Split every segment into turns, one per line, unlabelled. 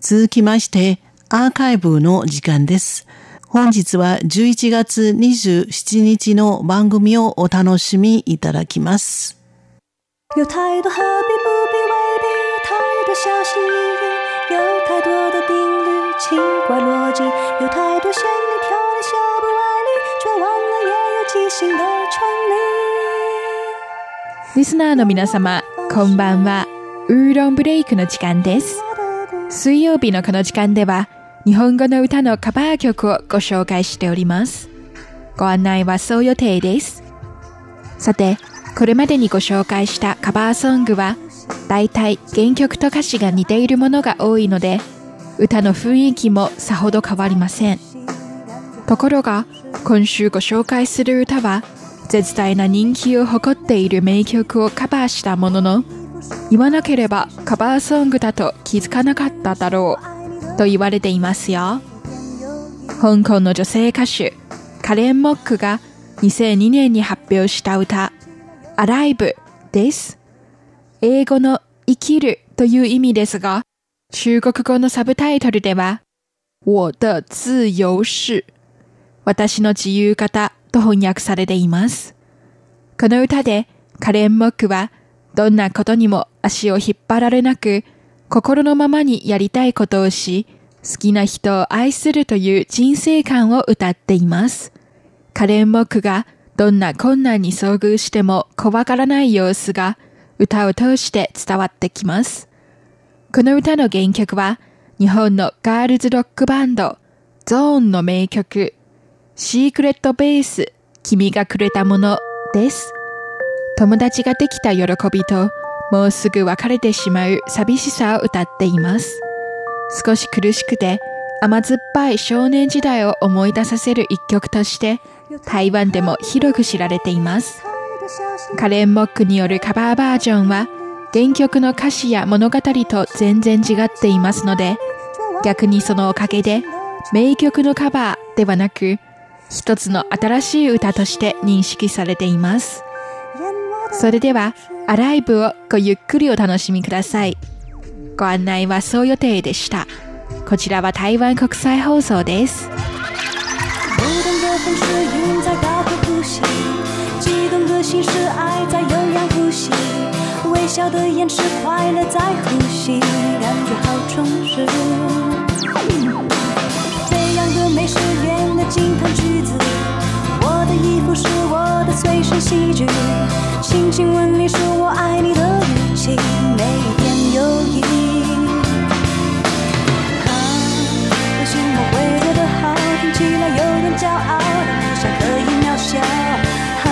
続きまして、アーカイブの時間です。本日は11月27日の番組をお楽しみいただきます。有太多何必不必未必太多小心翼翼有太多的定律奇怪逻辑有太多线里跳的小不歪理却忘了也有即兴的权利リスナーの皆様こんばんはウーロンブレイクの時間です水曜日のこの時間では日本語の歌のカバー曲をご紹介しております。ご案内はそう予定です。さて、これまでにご紹介したカバーソングは、大体原曲と歌詞が似ているものが多いので、歌の雰囲気もさほど変わりません。ところが、今週ご紹介する歌は、絶大な人気を誇っている名曲をカバーしたものの、言わなければカバーソングだと気づかなかっただろうと言われていますよ。香港の女性歌手カレン・モックが2002年に発表した歌 Alive です。英語の生きるという意味ですが、中国語のサブタイトルでは我的自由是私の自由形と翻訳されています。この歌でカレン・モックはどんなことにも足を引っ張られなく、心のままにやりたいことをし、好きな人を愛するという人生観を歌っています。カレン・モックがどんな困難に遭遇しても怖がらない様子が歌を通して伝わってきます。この歌の原曲は日本のガールズロックバンドゾーンの名曲シークレットベース君がくれたものです。友達ができた喜びと、もうすぐ別れてしまう寂しさを歌っています。少し苦しくて甘酸っぱい少年時代を思い出させる一曲として、台湾でも広く知られています。カレン・モックによるカバーバージョンは、原曲の歌詞や物語と全然違っていますので、逆にそのおかげで、名曲のカバーではなく、一つの新しい歌として認識されています。それでは、アライブをごゆっくりお楽しみください。ご案内はそう予定でした。こちらは台湾国際放送です。微笑的眼是快乐在呼吸，感觉好充实。亲吻你是我爱你的语气，每一点有意。啊，我心我会做得好，听起来有点骄傲，但不想可以渺小。啊，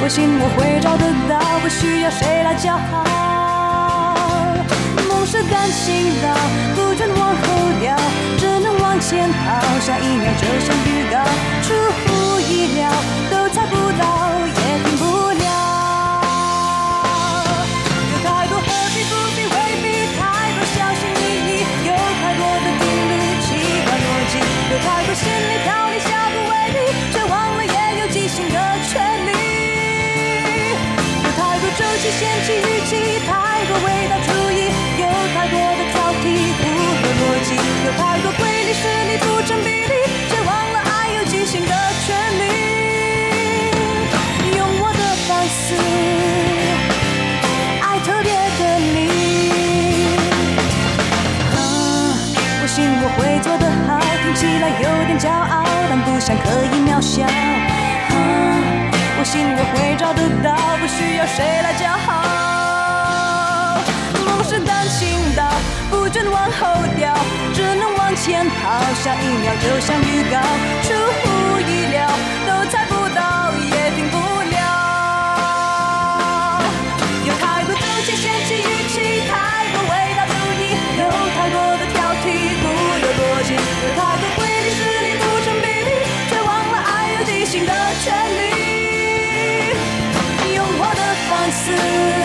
我信我会找得到，不需要谁来叫好。梦是感情到，不准往后掉，只能往前跑，下一秒就像预告，出乎。意料都猜不到，信我会做得好，听起来有点骄傲，但不想刻意渺小。啊，我信我会找得到，不需要谁来叫好。梦是单行道，不准往后掉，只能往前跑，下一秒就像预告，answer